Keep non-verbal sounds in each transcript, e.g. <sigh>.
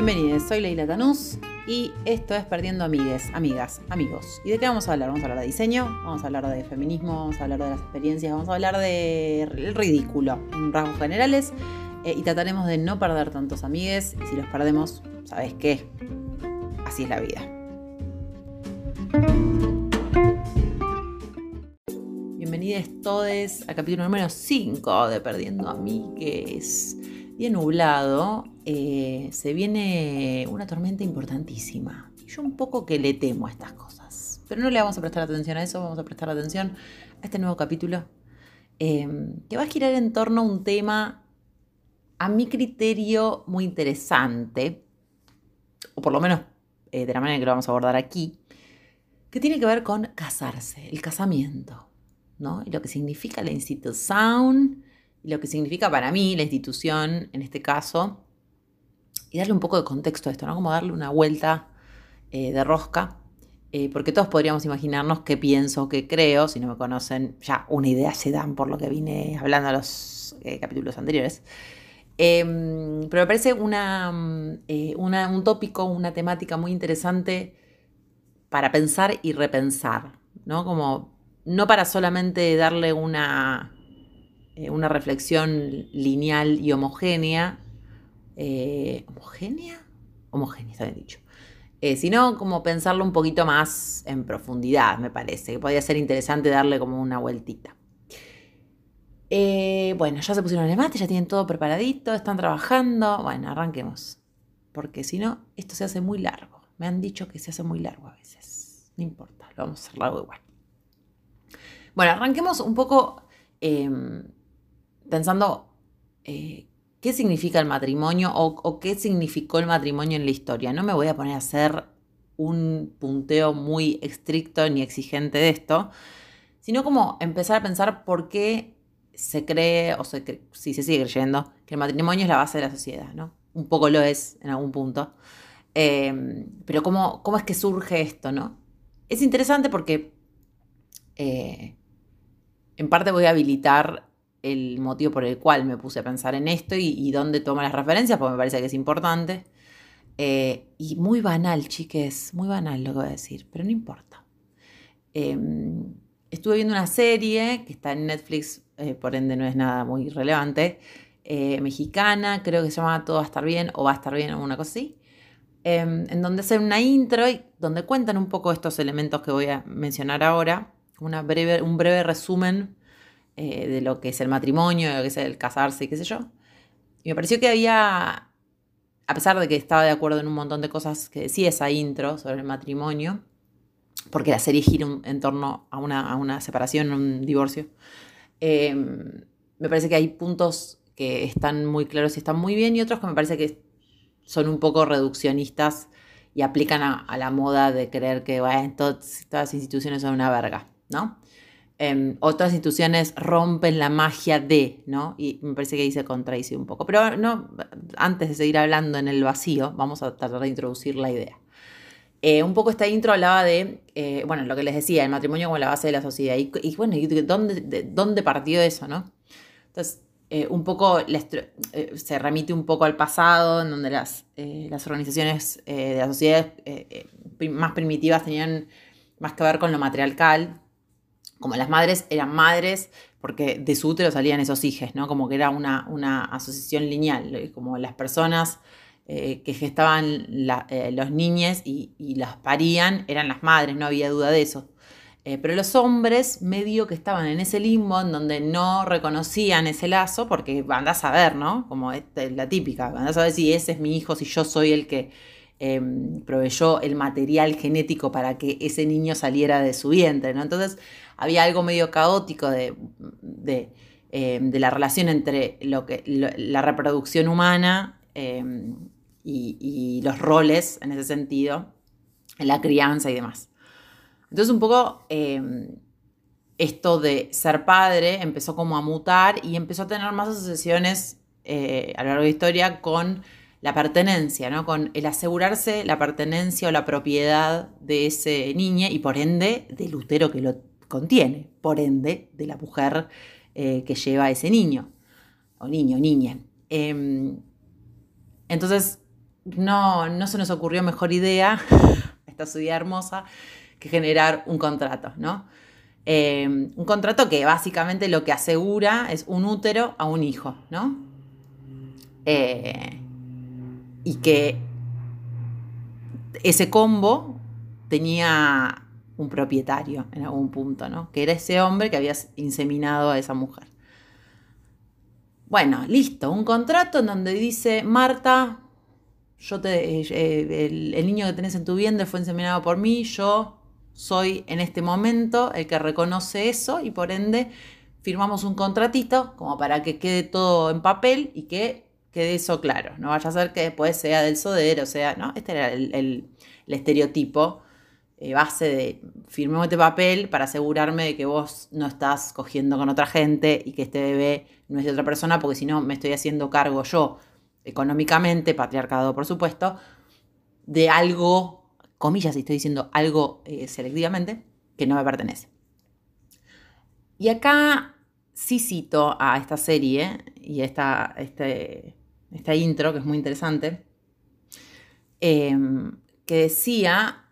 Bienvenidos, soy Leila Tanús y esto es Perdiendo Amigues, Amigas, Amigos. ¿Y de qué vamos a hablar? Vamos a hablar de diseño, vamos a hablar de feminismo, vamos a hablar de las experiencias, vamos a hablar del ridículo en rasgos generales eh, y trataremos de no perder tantos amigues y si los perdemos, ¿sabes qué? Así es la vida. Bienvenidos todos al capítulo número 5 de Perdiendo Amigues. Bien nublado, eh, se viene una tormenta importantísima. Yo un poco que le temo a estas cosas. Pero no le vamos a prestar atención a eso, vamos a prestar atención a este nuevo capítulo em, que va a girar en torno a un tema, a mi criterio, muy interesante, o por lo menos eh, de la manera que lo vamos a abordar aquí, que tiene que ver con casarse, el casamiento, ¿no? Y lo que significa la institución, lo que significa para mí la institución, en este caso, y darle un poco de contexto a esto, ¿no? Como darle una vuelta eh, de rosca, eh, porque todos podríamos imaginarnos qué pienso, qué creo, si no me conocen, ya una idea se dan por lo que vine hablando en los eh, capítulos anteriores. Em, pero me parece una, un tópico, una temática muy interesante para pensar y repensar, ¿no? Como no para solamente darle una, una reflexión lineal y homogénea, eh, homogénea, homogénea, está bien dicho, eh, sino como pensarlo un poquito más en profundidad, me parece, que podría ser interesante darle como una vueltita. Eh, bueno, ya se pusieron el mate, ya tienen todo preparadito, están trabajando. Bueno, arranquemos. Porque si no, esto se hace muy largo. Me han dicho que se hace muy largo a veces. No importa, lo vamos a hacer largo igual. Bueno, arranquemos un poco em, pensando qué significa el matrimonio o, qué significó el matrimonio en la historia. No me voy a poner a hacer un punteo muy estricto ni exigente de esto, sino como empezar a pensar por qué se cree, o si se sigue creyendo, que el matrimonio es la base de la sociedad, ¿no? Un poco lo es en algún punto. Em, pero ¿cómo, ¿cómo, es que surge esto, no? Es interesante porque eh, en parte voy a habilitar el motivo por el cual me puse a pensar en esto y, dónde tomo las referencias, porque me parece que es importante. Eh, y muy banal, chiques, muy banal lo que voy a decir, pero no importa. Em, estuve viendo una serie que está en Netflix, eh, por ende no es nada muy relevante, eh, mexicana, creo que se llama Todo va a estar bien o va a estar bien o una cosa así, em, en donde hacen una intro y donde cuentan un poco estos elementos que voy a mencionar ahora, una breve, un breve resumen eh, de lo que es el matrimonio, de lo que es el casarse qué sé yo. Y me pareció que había, a pesar de que estaba de acuerdo en un montón de cosas que decía esa intro sobre el matrimonio, porque la serie gira en torno a una, a una separación, un divorcio, em, me parece que hay puntos que están muy claros y están muy bien y otros que me parece que son un poco reduccionistas y aplican a, la moda de creer que bueno, todas, todas las instituciones son una verga, ¿no? Em, otras instituciones rompen la magia de, ¿no? Y me parece que ahí se contradice un poco. Pero no, antes de seguir hablando en el vacío, vamos a tratar de introducir la idea. Eh, un poco esta intro hablaba de, eh, bueno, lo que les decía, el matrimonio como la base de la sociedad. Y, bueno, dónde, de, dónde partió eso, no? Entonces, eh, un poco se remite un poco al pasado, en donde las, las organizaciones de la sociedad más primitivas tenían más que ver con lo matriarcal, como las madres eran madres porque de su útero salían esos hijos, ¿no? Como que era una, una asociación lineal, como las personas eh, que gestaban eh, los niños y, las parían eran las madres, no había duda de eso. Eh, pero los hombres medio que estaban en ese limbo en donde no reconocían ese lazo, porque andás a ver, ¿no? Como la típica, andás a ver si ese es mi hijo, si yo soy el que Em, proveyó el material genético para que ese niño saliera de su vientre, ¿no? Entonces había algo medio caótico de, em, la relación entre lo que, la reproducción humana em, y, los roles en ese sentido, en la crianza y demás. Entonces un poco esto de ser padre empezó como a mutar y empezó a tener más asociaciones eh, a lo largo de la historia con la pertenencia, ¿no? Con el asegurarse la pertenencia o la propiedad de ese niño y por ende del útero que lo contiene, por ende de la mujer eh, que lleva a ese niño, o niño, niña. Em, entonces, no, no se nos ocurrió mejor idea, <laughs> esta ciudad hermosa, que generar un contrato, ¿no? Eh, un contrato que básicamente lo que asegura es un útero a un hijo, ¿no? Eh, y que ese combo tenía un propietario en algún punto, ¿no? Que era ese hombre que había inseminado a esa mujer. Bueno, listo, un contrato en donde dice, Marta, yo te, eh, el, niño que tenés en tu vientre fue inseminado por mí, yo soy en este momento el que reconoce eso y por ende firmamos un contratito como para que quede todo en papel y que quede eso claro. No vaya a ser que después sea del sodero, o sea, ¿no? Este era el, estereotipo eh, base de firmemos este papel para asegurarme de que vos no estás cogiendo con otra gente y que este bebé no es de otra persona, porque si no me estoy haciendo cargo yo económicamente, patriarcado por supuesto, de algo, comillas, y estoy diciendo algo eh, selectivamente, que no me pertenece. Y acá sí cito a esta serie y esta, este, esta intro, que es muy interesante, em, que decía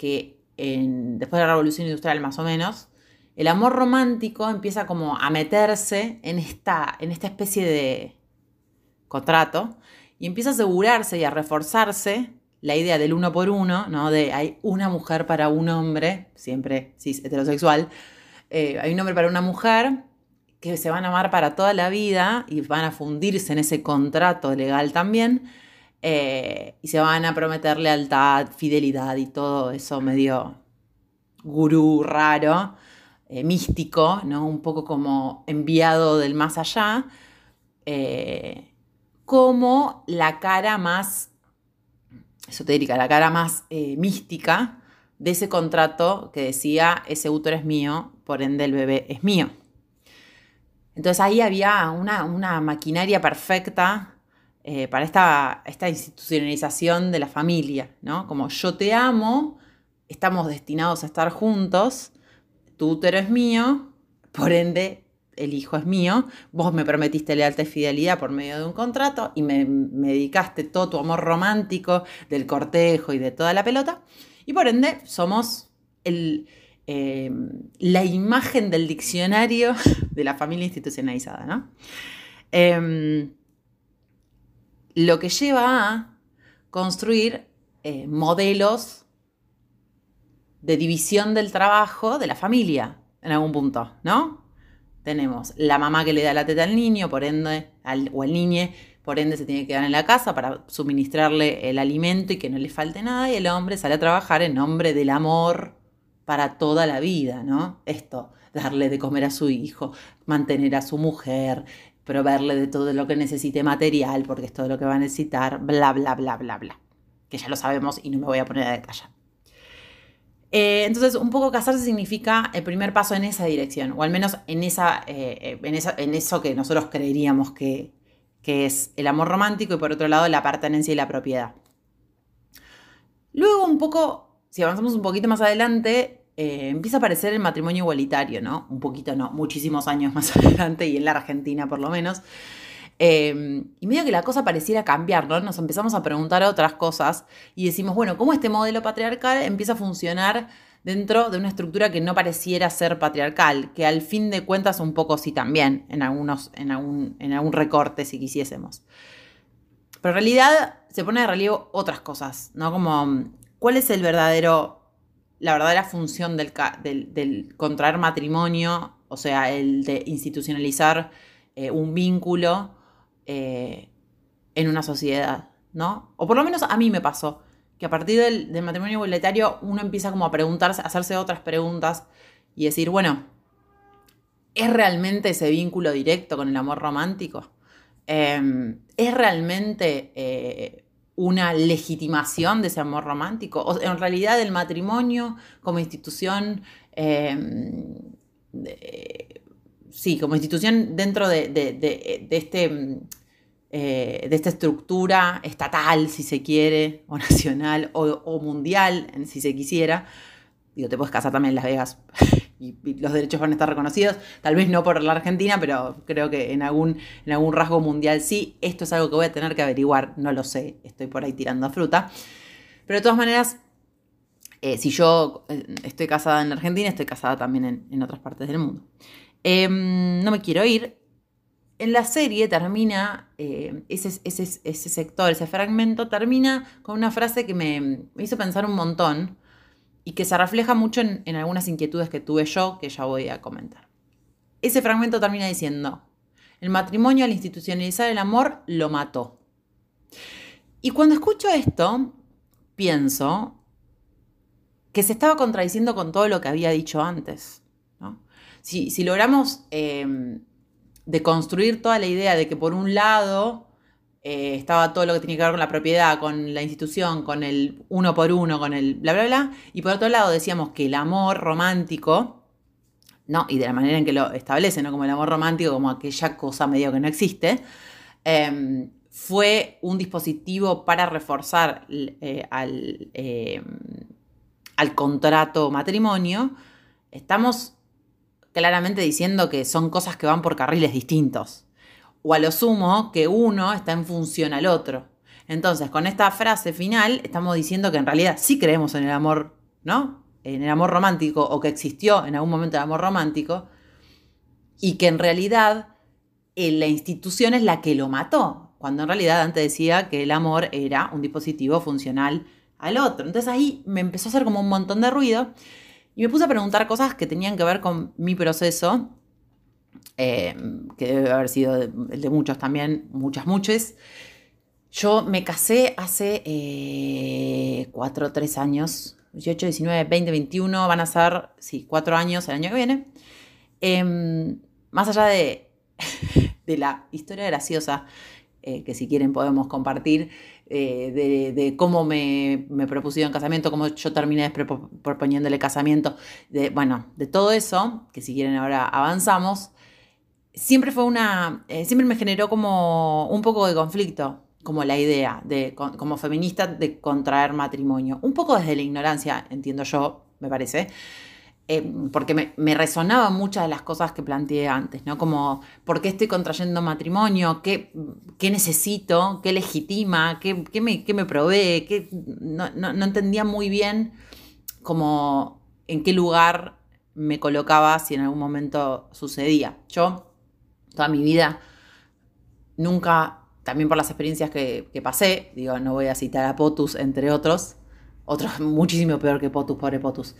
que después de la revolución industrial más o menos, el amor romántico empieza como a meterse en esta, en esta especie de contrato y empieza a asegurarse y a reforzarse la idea del uno por uno, ¿no? De hay una mujer para un hombre, siempre heterosexual, eh, hay un hombre para una mujer que se van a amar para toda la vida y van a fundirse en ese contrato legal también eh, y se van a prometer lealtad, fidelidad y todo eso medio gurú raro, eh, místico, ¿no? un poco como enviado del más allá como la cara más esotérica, la cara más eh, mística de ese contrato que decía, ese útero es mío, por ende el bebé es mío. Entonces ahí había una, maquinaria perfecta eh, para esta, esta, institucionalización de la familia, ¿no? Como yo te amo, estamos destinados a estar juntos, tu útero es mío, por ende el hijo es mío, vos me prometiste lealtad y fidelidad por medio de un contrato y me, dedicaste todo tu amor romántico del cortejo y de toda la pelota, y por ende somos el, eh, la imagen del diccionario <laughs> de la familia institucionalizada, ¿no? Em, lo que lleva a construir eh, modelos de división del trabajo de la familia en algún punto, ¿no? tenemos la mamá que le da la teta al niño, por ende, o al niño, por ende se tiene que quedar en la casa para suministrarle el alimento y que no le falte nada, y el hombre sale a trabajar en nombre del amor para toda la vida, ¿no? Esto, darle de comer a su hijo, mantener a su mujer, proveerle de todo lo que necesite material, porque es todo lo que va a necesitar, bla, bla, bla, bla, bla. Que ya lo sabemos y no me voy a poner a detallar. Eh, entonces, un poco casarse significa el primer paso en esa dirección, o al menos en, esa, eh, en, eso que nosotros creeríamos que, es el amor romántico y por otro lado la pertenencia y la propiedad. Luego, un poco, si avanzamos un poquito más adelante, eh, empieza a aparecer el matrimonio igualitario, ¿no? Un poquito, no, muchísimos años más <laughs> adelante y en la Argentina por lo menos. Em, y medio que la cosa pareciera cambiar, ¿no? Nos empezamos a preguntar otras cosas y decimos, bueno, ¿cómo este modelo patriarcal empieza a funcionar dentro de una estructura que no pareciera ser patriarcal? Que al fin de cuentas un poco sí también, en, algunos, en, algún, en algún recorte si quisiésemos. Pero en realidad se pone de relieve otras cosas, ¿no? Como, ¿cuál es el verdadero, la verdadera función del, del, contraer matrimonio? O sea, el de institucionalizar eh, un vínculo eh, en una sociedad, ¿no? O por lo menos a mí me pasó, que a partir del, matrimonio igualitario uno empieza como a preguntarse, a hacerse otras preguntas y decir, bueno, ¿es realmente ese vínculo directo con el amor romántico? Em, ¿Es realmente eh, una legitimación de ese amor romántico? ¿O en realidad el matrimonio como institución em, sí, como institución dentro de, este eh, de esta estructura estatal, si se quiere, o nacional, o, mundial, si se quisiera. Digo, te puedes casar también en Las Vegas, <laughs> y, los derechos van a estar reconocidos, tal vez no por la Argentina, pero creo que en algún, en algún rasgo mundial sí. Esto es algo que voy a tener que averiguar, no lo sé, estoy por ahí tirando fruta. Pero de todas maneras, eh, si yo eh, estoy casada en Argentina, estoy casada también en, otras partes del mundo. Em, no me quiero ir. En la serie termina, eh, ese, ese, sector, ese fragmento, termina con una frase que me, hizo pensar un montón y que se refleja mucho en, algunas inquietudes que tuve yo, que ya voy a comentar. Ese fragmento termina diciendo, el matrimonio al institucionalizar el amor lo mató. Y cuando escucho esto, pienso que se estaba contradiciendo con todo lo que había dicho antes. Si, logramos eh, deconstruir toda la idea de que por un lado eh, estaba todo lo que tenía que ver con la propiedad, con la institución, con el uno por uno, con el bla, bla, bla, y por otro lado decíamos que el amor romántico, ¿no? y de la manera en que lo establece, ¿no? como el amor romántico, como aquella cosa medio que no existe, em, fue un dispositivo para reforzar eh, al em, al contrato matrimonio, estamos claramente diciendo que son cosas que van por carriles distintos. O a lo sumo que uno está en función al otro. Entonces, con esta frase final, estamos diciendo que en realidad sí creemos en el amor, ¿no? En el amor romántico, o que existió en algún momento el amor romántico, y que en realidad eh, la institución es la que lo mató, cuando en realidad antes decía que el amor era un dispositivo funcional al otro. Entonces ahí me empezó a hacer como un montón de ruido y me puse a preguntar cosas que tenían que ver con mi proceso, eh, que debe haber sido el de muchos también, muchas, muchas. Yo me casé hace eh, cuatro o tres años, 18, 19, 20, 21, van a ser, sí, cuatro años el año que viene. Em, más allá de, <laughs> de la historia graciosa eh, que si quieren podemos compartir, eh, de, cómo me, me propusieron casamiento, cómo yo terminé proponiéndole casamiento, de, bueno, de todo eso, que si quieren ahora avanzamos, siempre fue una, eh, siempre me generó como un poco de conflicto, como la idea de, como feminista, de contraer matrimonio. Un poco desde la ignorancia, entiendo yo, me parece. Eh, porque me, resonaban muchas de las cosas que planteé antes, ¿no? Como, ¿por qué estoy contrayendo matrimonio? ¿Qué, qué necesito? ¿Qué legitima? ¿Qué, qué, me, qué me, provee? ¿Qué? No, entendía muy bien como en qué lugar me colocaba si en algún momento sucedía. Yo, toda mi vida, nunca, también por las experiencias que, que pasé, digo, no voy a citar a Potus, entre otros, otros <laughs> muchísimo peor que Potus, pobre Potus.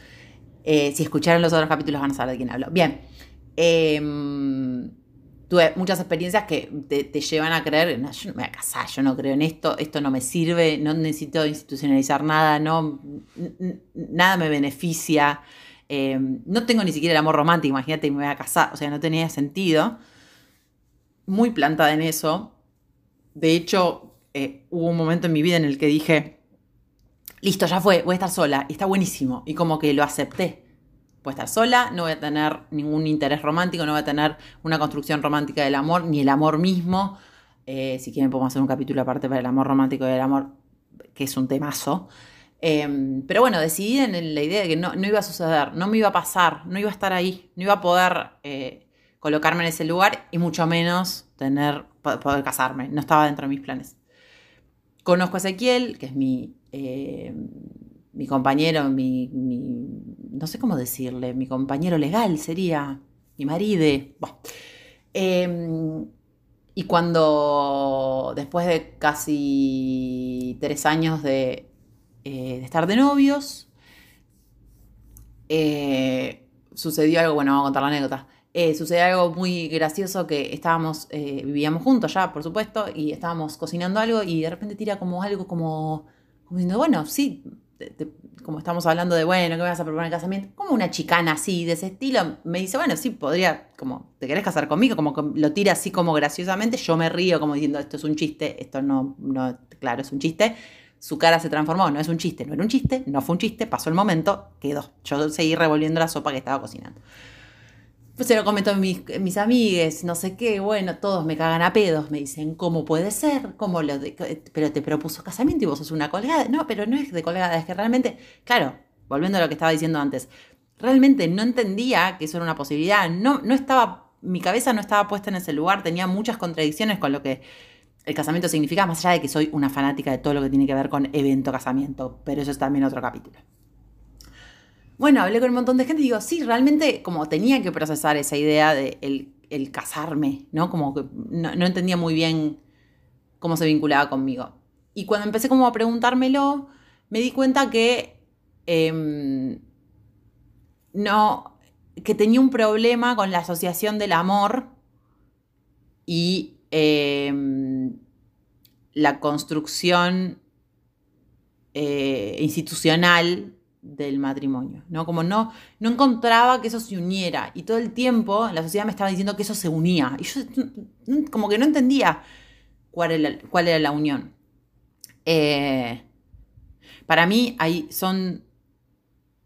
Eh, si escucharon los otros capítulos van a saber de quién hablo. Bien. Em, tuve muchas experiencias que te, llevan a creer, yo no me voy a casar, yo no creo en esto, esto no me sirve, no necesito institucionalizar nada, no, nada me beneficia, em, no tengo ni siquiera el amor romántico, imagínate, me voy a casar, o sea, no tenía sentido. Muy plantada en eso. De hecho, eh, hubo un momento en mi vida en el que dije, listo, ya fue, voy a estar sola, y está buenísimo. Y como que lo acepté. Voy a estar sola, no voy a tener ningún interés romántico, no voy a tener una construcción romántica del amor, ni el amor mismo. Eh, si quieren podemos hacer un capítulo aparte para el amor romántico y el amor, que es un temazo. Em, pero bueno, decidí en la idea de que no, iba a suceder, no me iba a pasar, no iba a estar ahí, no iba a poder eh, colocarme en ese lugar y mucho menos tener, poder casarme. No estaba dentro de mis planes. Conozco a Ezequiel, que es mi eh, mi compañero, mi, no sé cómo decirle, mi compañero legal sería, mi marido. Em, y cuando después de casi tres años de, eh, estar de novios, eh, sucedió algo, bueno, vamos a contar la anécdota. Sucedió algo muy gracioso que estábamos, vivíamos juntos ya, por supuesto, y estábamos cocinando algo y de repente tira como algo como como diciendo, bueno, sí, como estamos hablando de, bueno, ¿qué vas a proponer casamiento? Como una chicana así, de ese estilo, me dice, bueno, sí, podría, como, ¿te querés casar conmigo? Como que lo tira así como graciosamente, yo me río como diciendo, esto es un chiste, esto no, no, claro, es un chiste. Su cara se transformó, no es un chiste, no era un chiste, no fue un chiste, pasó el momento, quedó. Yo seguí revolviendo la sopa que estaba cocinando. Pues se lo comentó a mis, mis amigues, no sé qué, bueno, todos me cagan a pedos, me dicen, ¿cómo puede ser? ¿Cómo pero te propuso casamiento y vos sos una colgada. No, pero no es de colgada, es que realmente, claro, volviendo a lo que estaba diciendo antes, realmente no entendía que eso era una posibilidad. No, no estaba, mi cabeza no estaba puesta en ese lugar, tenía muchas contradicciones con lo que el casamiento significa, más allá de que soy una fanática de todo lo que tiene que ver con evento casamiento, pero eso es también otro capítulo. Bueno, hablé con un montón de gente y digo, sí, realmente como tenía que procesar esa idea de el, casarme, ¿no? Como que no, entendía muy bien cómo se vinculaba conmigo. Y cuando empecé como a preguntármelo, me di cuenta que em, no, que tenía un problema con la asociación del amor y em, la construcción eh, institucional del matrimonio, ¿no? Como no, no encontraba que eso se uniera y todo el tiempo la sociedad me estaba diciendo que eso se unía y yo como que no entendía cuál era, cuál era la unión. Eh, para mí hay, son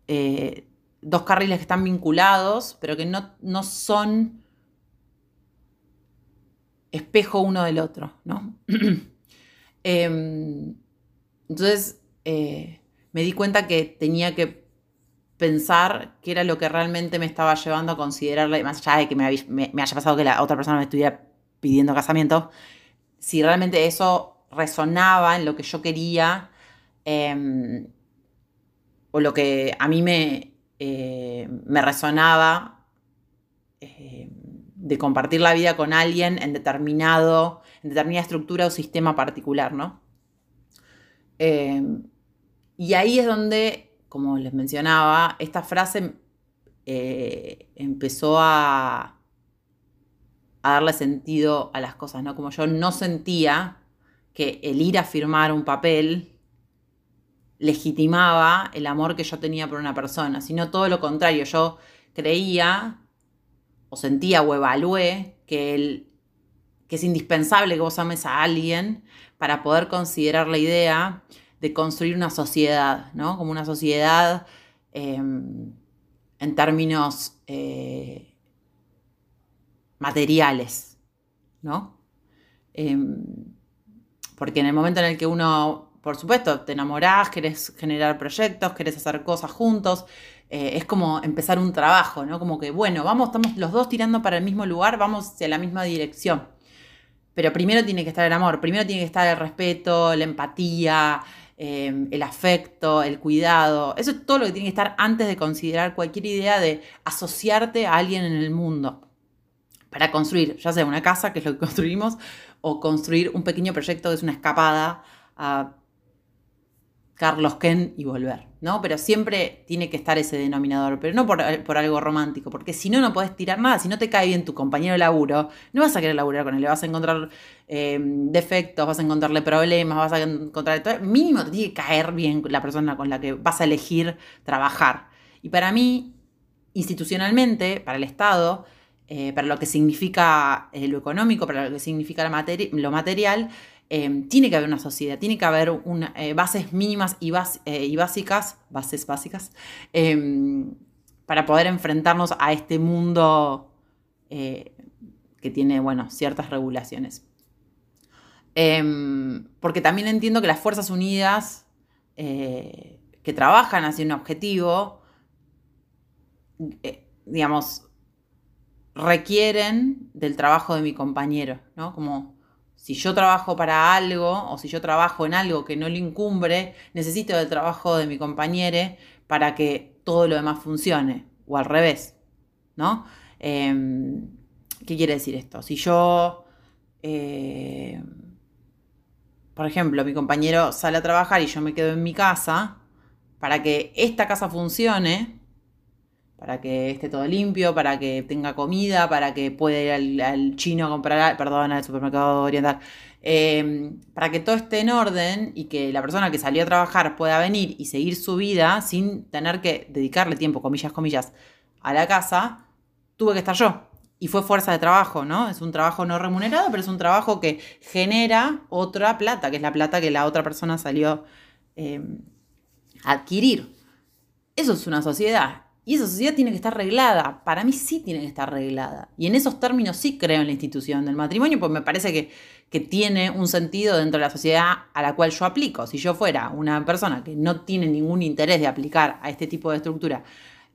eh, dos carriles que están vinculados, pero que no, no son espejo uno del otro, ¿no? <clears throat> Em, entonces, eh, me di cuenta que tenía que pensar qué era lo que realmente me estaba llevando a considerarle, más allá de que me, haya pasado que la otra persona me estuviera pidiendo casamiento, si realmente eso resonaba en lo que yo quería em, o lo que a mí me, eh, resonaba em, de compartir la vida con alguien en determinado, en determinada estructura o sistema particular, ¿no? Y ahí es donde, como les mencionaba, esta frase eh, empezó a, a darle sentido a las cosas, ¿no? Como yo no sentía que el ir a firmar un papel legitimaba el amor que yo tenía por una persona, sino todo lo contrario, yo creía o sentía o evalué que, el, que es indispensable que vos ames a alguien para poder considerar la idea de construir una sociedad, ¿no? Como una sociedad em, en términos eh, materiales, ¿no? Em, porque en el momento en el que uno, por supuesto, te enamorás, querés generar proyectos, querés hacer cosas juntos, eh, es como empezar un trabajo, ¿no? Como que, bueno, vamos, estamos los dos tirando para el mismo lugar, vamos hacia la misma dirección. Pero primero tiene que estar el amor, primero tiene que estar el respeto, la empatía, Em, el afecto, el cuidado. Eso es todo lo que tiene que estar antes de considerar cualquier idea de asociarte a alguien en el mundo. Para construir, ya sea una casa, que es lo que <laughs> construimos, o construir un pequeño proyecto que es una escapada a Carlos Ken y volver, ¿no? Pero siempre tiene que estar ese denominador, pero no por, algo romántico, porque si no, no podés tirar nada. Si no te cae bien tu compañero de laburo, no vas a querer laburar con él, le vas a encontrar eh, defectos, vas a encontrarle problemas, vas a encontrar todo. Mínimo te tiene que caer bien la persona con la que vas a elegir trabajar. Y para mí, institucionalmente, para el Estado, eh, para lo que significa eh, lo económico, para lo que significa lo material, Em, tiene que haber una sociedad, tiene que haber eh, bases mínimas y, eh, y, básicas, bases básicas, em, para poder enfrentarnos a este mundo eh, que tiene, bueno, ciertas regulaciones. Em, porque también entiendo que las Fuerzas Unidas que trabajan hacia un objetivo, digamos, requieren del trabajo de mi compañero, ¿no? Como si yo trabajo para algo o si yo trabajo en algo que no le incumbre, necesito del trabajo de mi compañero para que todo lo demás funcione, o al revés, ¿no? Em, ¿Qué quiere decir esto? Si yo, eh, por ejemplo, mi compañero sale a trabajar y yo me quedo en mi casa, para que esta casa funcione, para que esté todo limpio, para que tenga comida, para que pueda ir al, chino a comprar, perdón, al supermercado oriental, em, para que todo esté en orden y que la persona que salió a trabajar pueda venir y seguir su vida sin tener que dedicarle tiempo, comillas, comillas, a la casa, tuve que estar yo. Y fue fuerza de trabajo, ¿no? Es un trabajo no remunerado, pero es un trabajo que genera otra plata, que es la plata que la otra persona salió em, a adquirir. Eso es una sociedad. Y esa sociedad tiene que estar arreglada. Para mí sí tiene que estar arreglada. Y en esos términos sí creo en la institución del matrimonio, porque me parece que, que, tiene un sentido dentro de la sociedad a la cual yo aplico. Si yo fuera una persona que no tiene ningún interés de aplicar a este tipo de estructura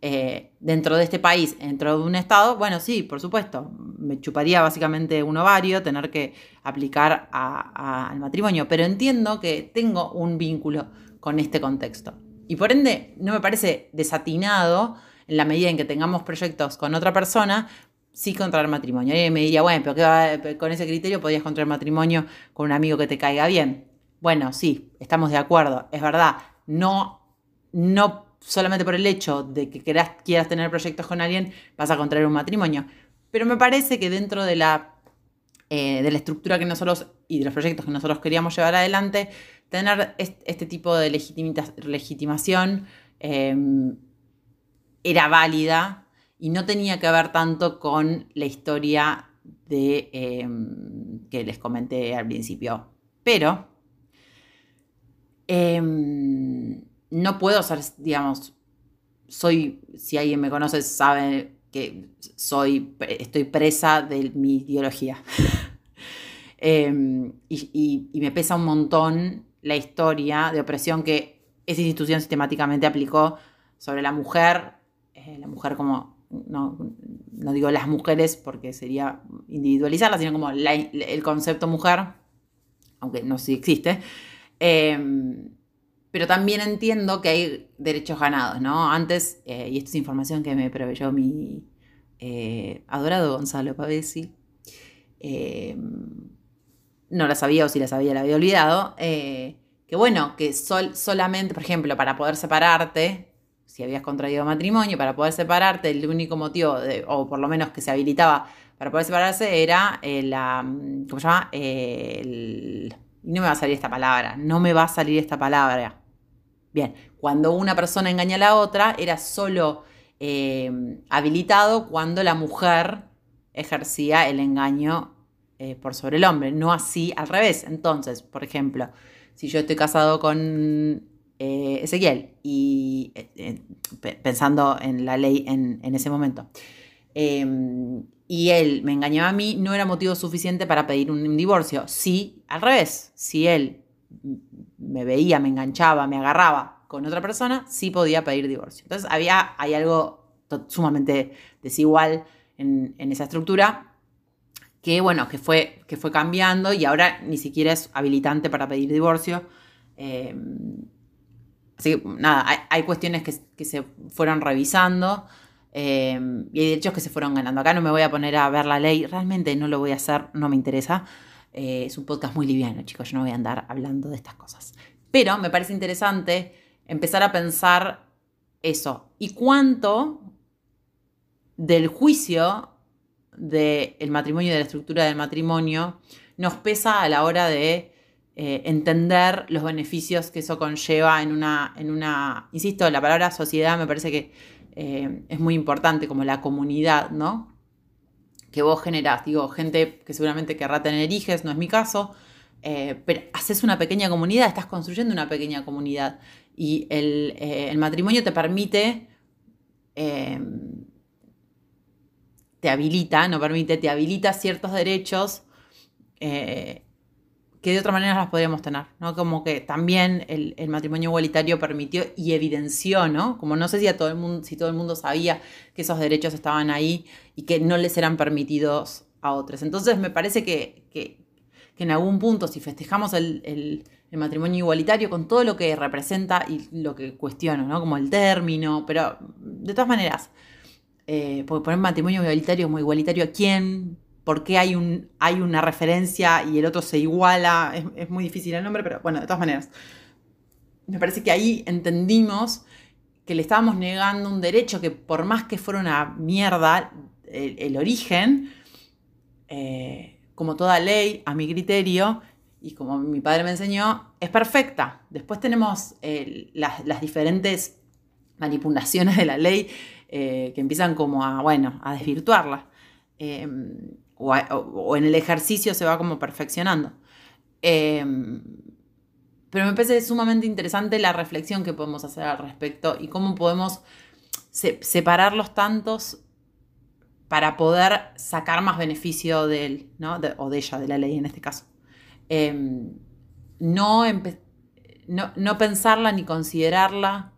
eh, dentro de este país, dentro de un estado, bueno, sí, por supuesto, me chuparía básicamente un ovario tener que aplicar al matrimonio, pero entiendo que tengo un vínculo con este contexto. Y por ende, no me parece desatinado en la medida en que tengamos proyectos con otra persona, sí contraer matrimonio. Y me diría, bueno, pero con ese criterio podrías contraer matrimonio con un amigo que te caiga bien. Bueno, sí, estamos de acuerdo, es verdad. No, no solamente por el hecho de que quieras, quieras tener proyectos con alguien, vas a contraer un matrimonio. Pero me parece que dentro de la, eh, de la estructura que nosotros y de los proyectos que nosotros queríamos llevar adelante, tener este, tipo de legitimación em, era válida y no tenía que ver tanto con la historia de, em, que les comenté al principio. Pero em, no puedo ser, digamos, soy, si alguien me conoce, sabe que soy, estoy presa de mi ideología. <laughs> Y, me pesa un montón la historia de opresión que esa institución sistemáticamente aplicó sobre la mujer, eh, la mujer como, no, digo las mujeres porque sería individualizarla, sino como el concepto mujer, aunque no sé si existe. Em, pero también entiendo que hay derechos ganados, ¿no? Antes, eh, y esta es información que me proveyó mi eh, adorado Gonzalo Pavesi, eh, no la sabía o si la sabía la había olvidado, que bueno, que solamente, por ejemplo, para poder separarte, si habías contraído matrimonio, para poder separarte, el único motivo, o por lo menos que se habilitaba para poder separarse, era la, ¿cómo se llama? el, no me va a salir esta palabra, no me va a salir esta palabra. Bien, cuando una persona engaña a la otra, era solo eh, habilitado cuando la mujer ejercía el engaño eh, por sobre el hombre, no así al revés. Entonces, por ejemplo, si yo estoy casado con eh, Ezequiel y pensando en la ley en, en ese momento, em, y él me engañaba a mí, no era motivo suficiente para pedir un divorcio. Sí, al revés, si él me veía, me enganchaba, me agarraba con otra persona, sí podía pedir divorcio. Entonces había, hay algo sumamente desigual en, esa estructura que, bueno, que fue, que fue cambiando y ahora ni siquiera es habilitante para pedir divorcio. Eh, así que, nada, hay, cuestiones que, se fueron revisando. Eh, y hay derechos que se fueron ganando. Acá no me voy a poner a ver la ley, realmente no lo voy a hacer, no me interesa. Eh, es un podcast muy liviano, chicos, yo no voy a andar hablando de estas cosas. Pero me parece interesante empezar a pensar eso. ¿Y cuánto del juicio del matrimonio y de la estructura del matrimonio nos pesa a la hora de eh, entender los beneficios que eso conlleva en una, en una, insisto, la palabra sociedad me parece que eh, es muy importante, como la comunidad, ¿no? que vos generás. Digo, gente que seguramente querrá tener hijos, no es mi caso, eh, pero haces una pequeña comunidad, estás construyendo una pequeña comunidad. Y el, eh, matrimonio te permite, te habilita, no permite, te habilita ciertos derechos eh, que de otra manera las podríamos tener, ¿no? Como que también el, matrimonio igualitario permitió y evidenció, ¿no? Como no sé si, a todo el mundo, si todo el mundo sabía que esos derechos estaban ahí y que no les eran permitidos a otros. Entonces me parece que, que, en algún punto, si festejamos el, matrimonio igualitario con todo lo que representa y lo que cuestiono, ¿no? Como el término, pero de todas maneras, eh, porque poner matrimonio igualitario como igualitario a quién, por qué hay, un, hay una referencia y el otro se iguala. Es, muy difícil el nombre, pero bueno, de todas maneras. Me parece que ahí entendimos que le estábamos negando un derecho que por más que fuera una mierda el, origen, eh, como toda ley, a mi criterio, y como mi padre me enseñó, es perfecta. Después tenemos eh, las, diferentes manipulaciones de la ley eh, que empiezan como a, bueno, a desvirtuarla o, en el ejercicio se va como perfeccionando. Em, pero me parece sumamente interesante la reflexión que podemos hacer al respecto y cómo podemos separar los tantos para poder sacar más beneficio de él, ¿no? o de ella, de la ley en este caso. Em, no, no, no, pensarla ni considerarla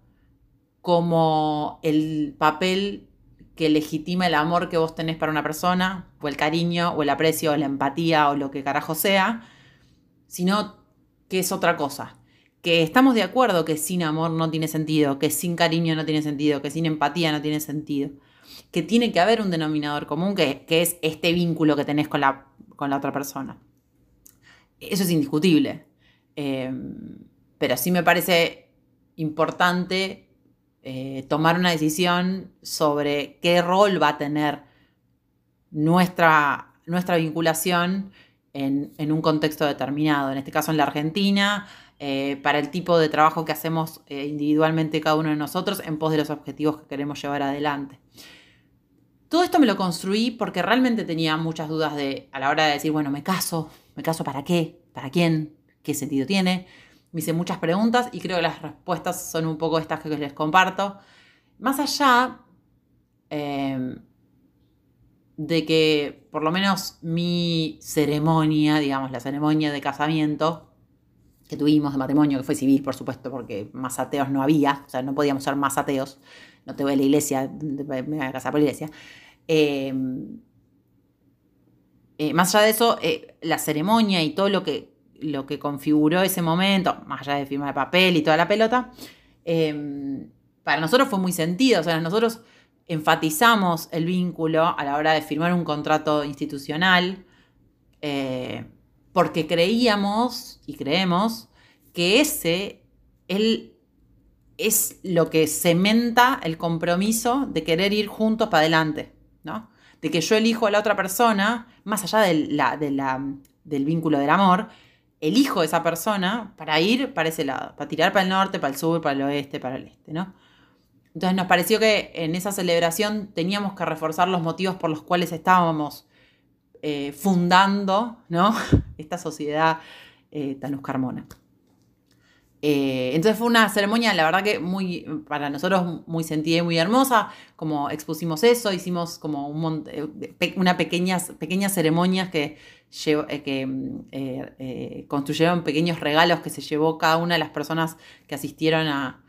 como el papel que legitima el amor que vos tenés para una persona, o el cariño, o el aprecio, o la empatía, o lo que carajo sea, sino que es otra cosa. Que estamos de acuerdo que sin amor no tiene sentido, que sin cariño no tiene sentido, que sin empatía no tiene sentido. Que tiene que haber un denominador común que, es este vínculo que tenés con la, con la otra persona. Eso es indiscutible. Eh, pero sí me parece importante eh, tomar una decisión sobre qué rol va a tener nuestra, nuestra vinculación en, un contexto determinado, en este caso en la Argentina, eh, para el tipo de trabajo que hacemos eh, individualmente cada uno de nosotros en pos de los objetivos que queremos llevar adelante. Todo esto me lo construí porque realmente tenía muchas dudas de, a la hora de decir, bueno, me caso, me caso para qué, para quién, qué sentido tiene, me hice muchas preguntas y creo que las respuestas son un poco estas que les comparto. Más allá em, de que por lo menos mi ceremonia, digamos, la ceremonia de casamiento que tuvimos de matrimonio, que fue civil, por supuesto, porque más ateos no había, o sea, no podíamos ser más ateos, no te voy a la iglesia, me voy a casar por la iglesia. Em, eh, más allá de eso, eh, la ceremonia y todo lo que lo que configuró ese momento, más allá de firma de papel y toda la pelota, em, para nosotros fue muy sentido. O sea, nosotros enfatizamos el vínculo a la hora de firmar un contrato institucional, eh, porque creíamos y creemos que ese él, es lo que cementa el compromiso de querer ir juntos para adelante, ¿no? De que yo elijo a la otra persona, más allá del vínculo del amor, elijo a esa persona para ir para ese lado, para tirar para el norte, para el sur, para el oeste, para el este, ¿no? Entonces nos pareció que en esa celebración teníamos que reforzar los motivos por los cuales estábamos eh, fundando, ¿no? <laughs> Esta sociedad eh, tan. Eh, entonces fue una ceremonia, la verdad que muy, para nosotros muy sentida y muy hermosa, como expusimos eso, hicimos como un una pequeñas, pequeñas ceremonias que eh, que eh, eh, construyeron pequeños regalos que se llevó cada una de las personas que asistieron a,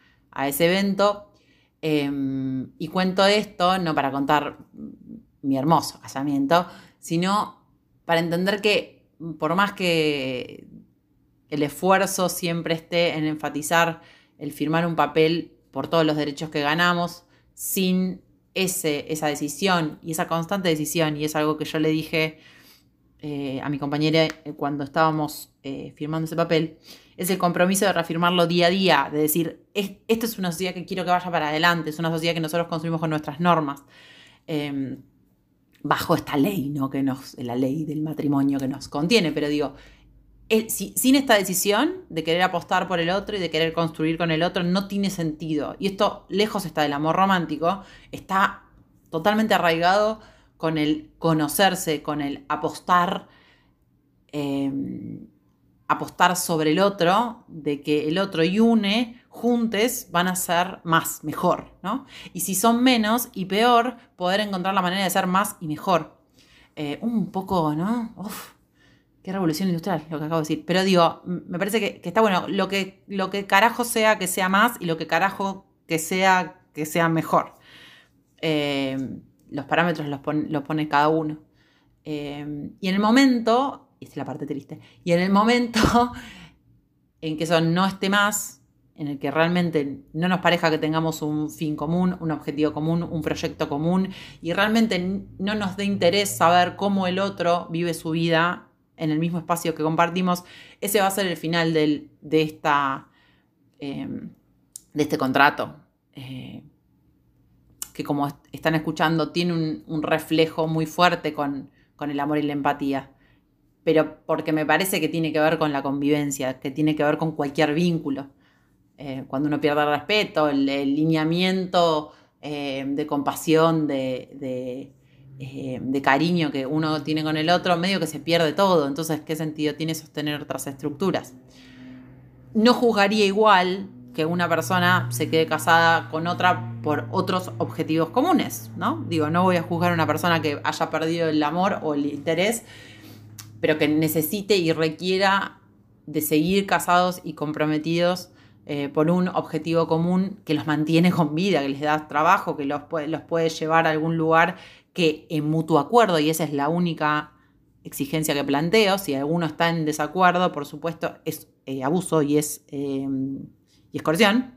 ese evento. Em, y cuento esto no para contar mi hermoso casamiento, sino para entender que por más que el esfuerzo siempre esté en enfatizar el firmar un papel por todos los derechos que ganamos, sin ese, esa decisión y esa constante decisión, y es algo que yo le dije eh, a mi compañera eh, cuando estábamos eh, firmando ese papel, es el compromiso de reafirmarlo día a día, de decir, esta es una sociedad que quiero que vaya para adelante, es una sociedad que nosotros construimos con nuestras normas, em, bajo esta ley, ¿no? que nos, la ley del matrimonio que nos contiene, pero digo, sin esta decisión de querer apostar por el otro y de querer construir con el otro, no tiene sentido. Y esto, lejos está del amor romántico, está totalmente arraigado con el conocerse, con el apostar, em, apostar sobre el otro, de que el otro y une, juntes van a ser más, mejor, ¿no? Y si son menos y peor, poder encontrar la manera de ser más y mejor. Eh, un poco, ¿no? Uf, qué revolución industrial lo que acabo de decir. Pero digo, me parece que, está bueno, lo que, lo que carajo sea que sea más y lo que carajo que sea que sea mejor. Eh, los parámetros los, pone cada uno. Eh, y en el momento, y esta es la parte triste, y en el momento <laughs> en que eso no esté más, en el que realmente no nos parezca que tengamos un fin común, un objetivo común, un proyecto común, y realmente no nos dé interés saber cómo el otro vive su vida en el mismo espacio que compartimos, ese va a ser el final de, esta, eh, de este contrato. Eh, que como están escuchando tiene un, reflejo muy fuerte con, el amor y la empatía, pero porque me parece que tiene que ver con la convivencia, que tiene que ver con cualquier vínculo. Eh, cuando uno pierde el respeto, el, lineamiento de compasión, de, eh, de, cariño que uno tiene con el otro, medio que se pierde todo. Entonces, ¿qué sentido tiene sostener otras estructuras? No juzgaría igual que una persona se quede casada con otra por otros objetivos comunes, ¿no? Digo, no voy a juzgar a una persona que haya perdido el amor o el interés, pero que necesite y requiera de seguir casados y comprometidos eh, por un objetivo común que los mantiene con vida, que les da trabajo, que los los puede llevar a algún lugar que en mutuo acuerdo, y esa es la única exigencia que planteo, si alguno está en desacuerdo, por supuesto, es eh, abuso y es, eh, y es coerción.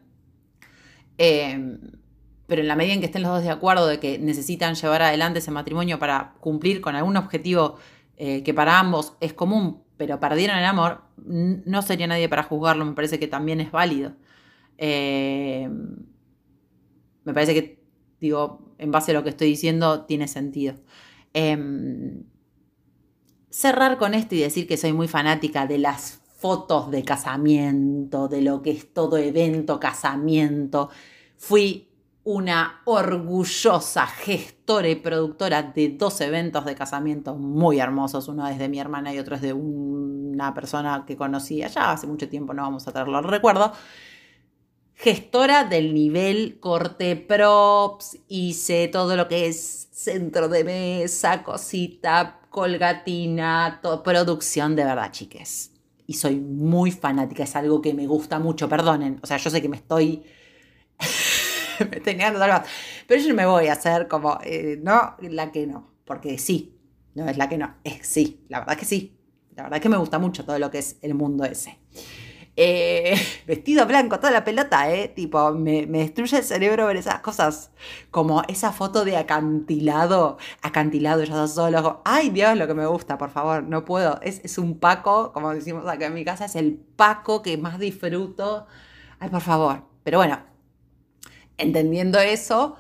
pero en la medida en que estén los dos de acuerdo de que necesitan llevar adelante ese matrimonio para cumplir con algún objetivo que para ambos es común, pero perdieron el amor, no sería nadie para juzgarlo, me parece que también es válido. Eh, me parece que, digo, en base a lo que estoy diciendo, tiene sentido. Em, cerrar con esto y decir que soy muy fanática de las fotos de casamiento, de lo que es todo evento, casamiento. Fui una orgullosa gestora y productora de dos eventos de casamiento muy hermosos. Uno es de mi hermana y otro es de una persona que conocí allá hace mucho tiempo, no vamos a traerlo al recuerdo. Gestora del nivel corte props, hice todo lo que es centro de mesa, cosita, colgatina, producción de verdad, chiques. Y soy muy fanática, es algo que me gusta mucho, perdonen. O sea, yo sé que me estoy <laughs> me tenía Pero yo me voy a hacer como, eh, no, la que no, porque sí, no es la que no, es sí, la verdad que sí. La verdad que me gusta mucho todo lo que es el mundo ese. Eh, <laughs> vestido blanco, toda la pelota, ¿eh? Tipo, me, destruye el cerebro ver esas cosas. Como esa foto de acantilado, acantilado, ya solo. Ay, Dios, lo que me gusta, por favor, no puedo. Es, es un Paco, como decimos acá en mi casa, es el Paco que más disfruto. Ay, por favor. Pero bueno, entendiendo eso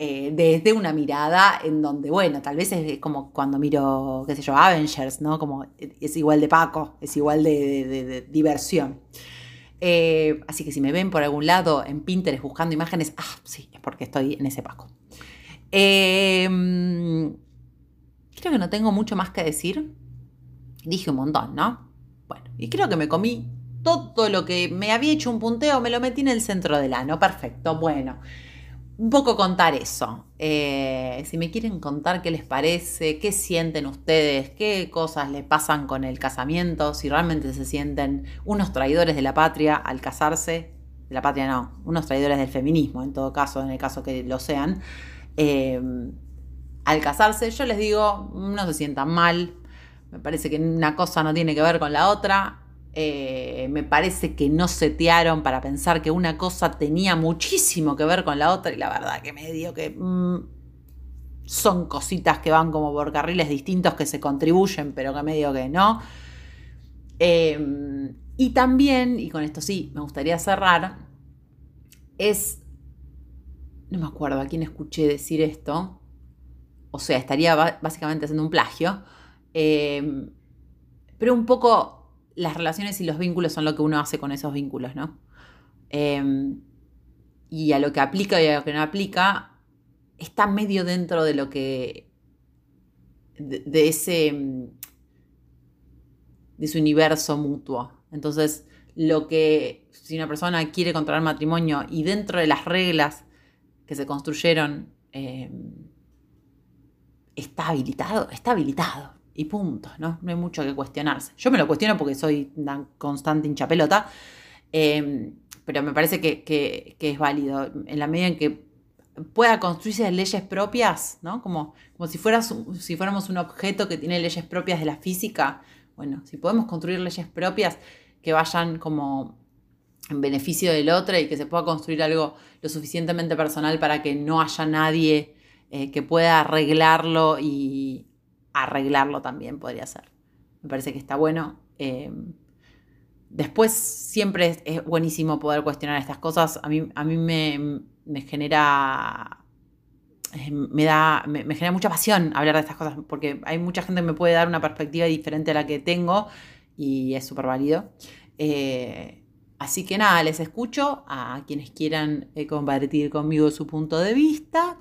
eh, desde una mirada en donde, bueno, tal vez es como cuando miro, qué sé yo, Avengers, ¿no? Como es igual de Paco, es igual de, diversión. Eh, así que si me ven por algún lado en Pinterest buscando imágenes, ah, sí, es porque estoy en ese Paco. Em, creo que no tengo mucho más que decir. Dije un montón, ¿no? Bueno, y creo que me comí todo lo que me había hecho un punteo, me lo metí en el centro del ano. Perfecto, bueno. Un poco contar eso. Eh, si me quieren contar qué les parece, qué sienten ustedes, qué cosas les pasan con el casamiento, si realmente se sienten unos traidores de la patria al casarse, de la patria no, unos traidores del feminismo en todo caso, en el caso que lo sean, eh, al casarse, yo les digo, no se sientan mal, me parece que una cosa no tiene que ver con la otra, eh, me parece que no setearon para pensar que una cosa tenía muchísimo que ver con la otra y la verdad que me dio que mm, son cositas que van como por carriles distintos que se contribuyen, pero que me dio que no. Em, y también, y con esto sí, me gustaría cerrar, es, no me acuerdo a quién escuché decir esto, o sea, estaría básicamente haciendo un plagio, em, pero un poco las relaciones y los vínculos son lo que uno hace con esos vínculos, ¿no? Em, y a lo que aplica y a lo que no aplica, está medio dentro de lo que. de, ese. de ese universo mutuo. Entonces, lo que. si una persona quiere contraer matrimonio y dentro de las reglas que se construyeron. Em, está habilitado, está habilitado y punto, ¿no? No hay mucho que cuestionarse. Yo me lo cuestiono porque soy una constante hinchapelota, eh, pero me parece que, es válido. En la medida en que pueda construirse leyes propias, ¿no? Como, como si, fueras, si fuéramos un objeto que tiene leyes propias de la física. Bueno, si podemos construir leyes propias que vayan como en beneficio del otro y que se pueda construir algo lo suficientemente personal para que no haya nadie eh, que pueda arreglarlo y, arreglarlo también podría ser. Me parece que está bueno. Eh, después siempre es, buenísimo poder cuestionar estas cosas. A mí, a mí me, genera. Eh, me, da, me, genera mucha pasión hablar de estas cosas porque hay mucha gente que me puede dar una perspectiva diferente a la que tengo y es súper válido. Eh, así que nada, les escucho a quienes quieran compartir conmigo su punto de vista.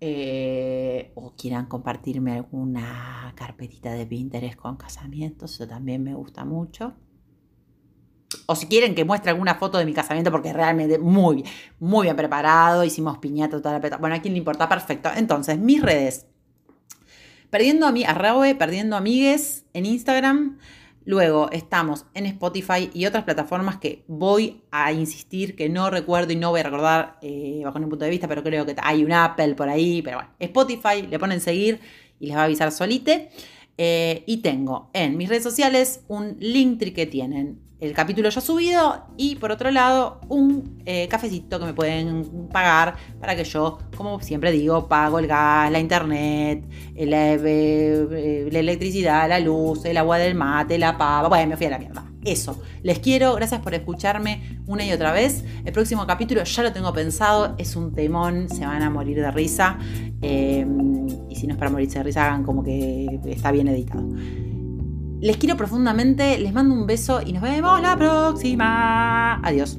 Eh, o quieran compartirme alguna carpetita de Pinterest con casamientos, eso también me gusta mucho. O si quieren que muestre alguna foto de mi casamiento, porque realmente muy, muy bien preparado, hicimos piñata, toda la peta. Bueno, a quién le importa, perfecto. Entonces, mis redes. Perdiendo a arrobe, perdiendo amigues en Instagram. Luego estamos en Spotify y otras plataformas que voy a insistir que no recuerdo y no voy a recordar eh, bajo ningún punto de vista, pero creo que hay un Apple por ahí. Pero bueno, Spotify, le ponen seguir y les va a avisar solite. Eh, y tengo en mis redes sociales un link que tienen el capítulo ya subido y por otro lado un eh, cafecito que me pueden pagar para que yo, como siempre digo, pago el gas, la internet, la, eh, la electricidad, la luz, el agua del mate, la pava. Bueno, me fui a la mierda. Eso, les quiero, gracias por escucharme una y otra vez. El próximo capítulo ya lo tengo pensado, es un temón, se van a morir de risa. Em, y si no es para morirse de risa, hagan como que está bien editado. Les quiero profundamente, les mando un beso y nos vemos la próxima. Adiós.